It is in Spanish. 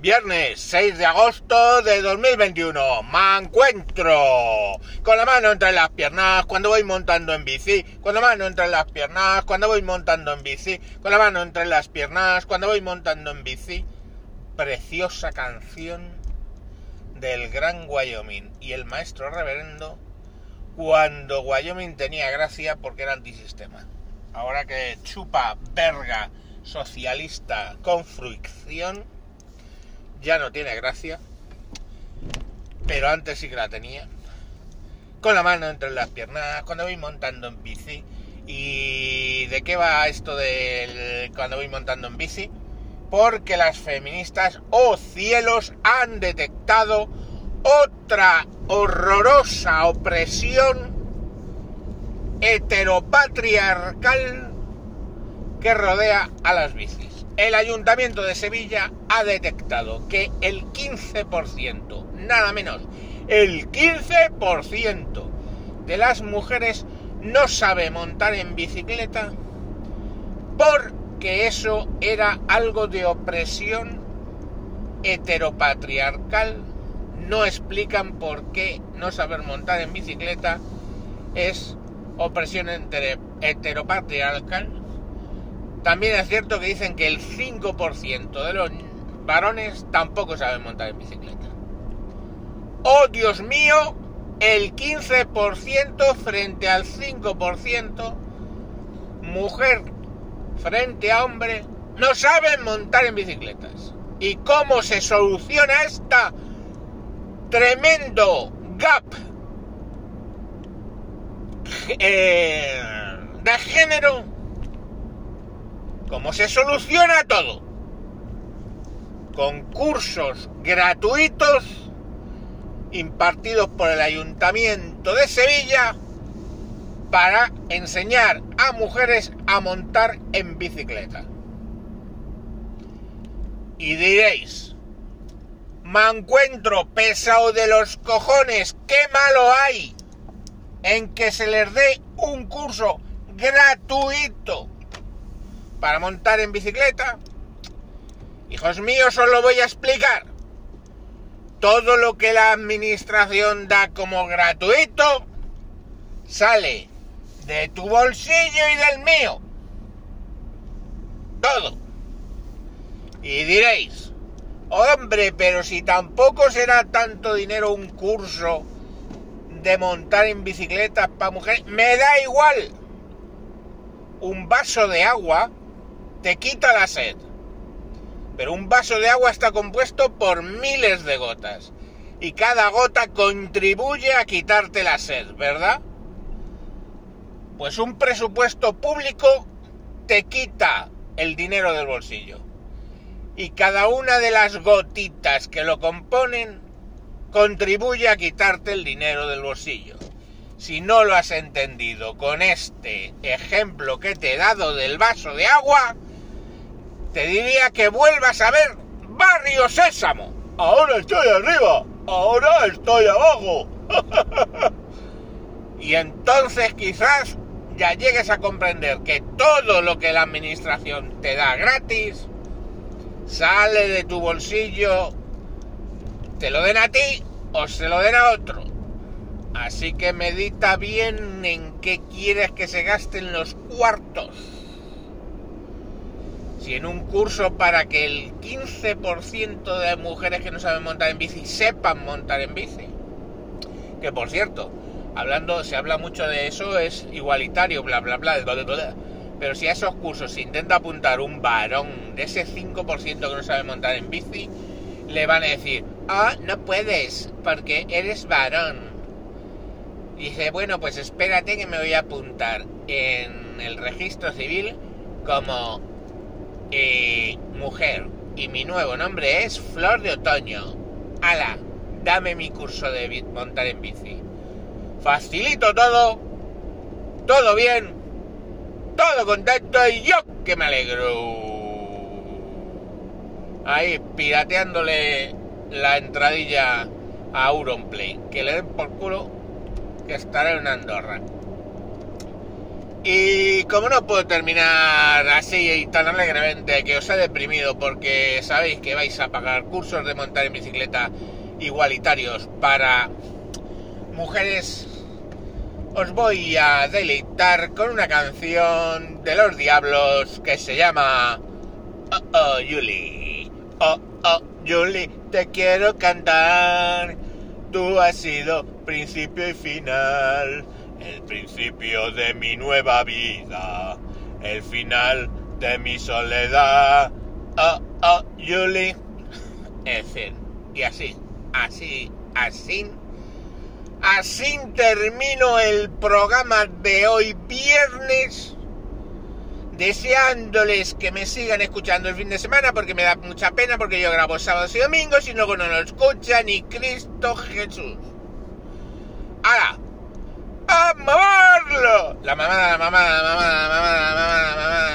Viernes 6 de agosto de 2021. Me encuentro con la mano entre las piernas cuando voy montando en bici. Con la mano entre las piernas cuando voy montando en bici. Con la mano entre las piernas cuando voy montando en bici. Preciosa canción del gran Wyoming y el maestro reverendo cuando Wyoming tenía gracia porque era antisistema. Ahora que chupa verga socialista con fricción ya no tiene gracia, pero antes sí que la tenía. Con la mano entre las piernas, cuando voy montando en bici. ¿Y de qué va esto de cuando voy montando en bici? Porque las feministas, oh cielos, han detectado otra horrorosa opresión heteropatriarcal que rodea a las bicis el Ayuntamiento de Sevilla ha detectado que el 15%, nada menos, el 15% de las mujeres no sabe montar en bicicleta porque eso era algo de opresión heteropatriarcal. No explican por qué no saber montar en bicicleta es opresión heteropatriarcal también es cierto que dicen que el 5% de los varones tampoco saben montar en bicicleta. ¡Oh, Dios mío! El 15% frente al 5%, mujer frente a hombre, no saben montar en bicicletas. ¿Y cómo se soluciona esta tremendo gap eh, de género? ¿Cómo se soluciona todo? Concursos gratuitos impartidos por el Ayuntamiento de Sevilla para enseñar a mujeres a montar en bicicleta. Y diréis, me encuentro pesado de los cojones, ¿qué malo hay en que se les dé un curso gratuito para montar en bicicleta? Hijos míos, os lo voy a explicar. Todo lo que la administración da como gratuito sale de tu bolsillo y del mío. Todo. Y diréis, hombre, pero si tampoco será tanto dinero un curso de montar en bicicleta para mujeres, me da igual. Un vaso de agua te quita la sed. Pero un vaso de agua está compuesto por miles de gotas. Y cada gota contribuye a quitarte la sed, ¿verdad? Pues un presupuesto público te quita el dinero del bolsillo. Y cada una de las gotitas que lo componen contribuye a quitarte el dinero del bolsillo. Si no lo has entendido con este ejemplo que te he dado del vaso de agua, te diría que vuelvas a ver Barrio Sésamo. Ahora estoy arriba, ahora estoy abajo. y entonces quizás ya llegues a comprender que todo lo que la administración te da gratis sale de tu bolsillo, te lo den a ti o se lo den a otro. Así que medita bien en qué quieres que se gasten los cuartos si en un curso para que el 15% de mujeres que no saben montar en bici sepan montar en bici, que por cierto, hablando, se habla mucho de eso, es igualitario, bla, bla, bla, bla, bla, pero si a esos cursos se intenta apuntar un varón de ese 5% que no sabe montar en bici, le van a decir, ah, no puedes, porque eres varón. dice, bueno, pues espérate que me voy a apuntar en el registro civil como eh, mujer y mi nuevo nombre es Flor de Otoño. Ala, dame mi curso de montar en bici. Facilito todo, todo bien, todo contento y yo que me alegro. Ahí, pirateándole la entradilla a Auronplay. Que le den por culo que estará en Andorra. Y como no puedo terminar así y tan alegremente que os he deprimido porque sabéis que vais a pagar cursos de montar en bicicleta igualitarios para mujeres, os voy a deleitar con una canción de los diablos que se llama Oh Oh Julie. Oh Oh Julie, te quiero cantar. Tú has sido principio y final el principio de mi nueva vida, el final de mi soledad. Oh, oh, Julie. En fin, y así, así, así, así termino el programa de hoy viernes. Deseándoles que me sigan escuchando el fin de semana porque me da mucha pena porque yo grabo sábados y domingos y luego no lo escucha ni Cristo Jesús. Ahora, ¡A mamarlo! La mamada, la mamada, la mamada, la mamada, la mamada, la mamada.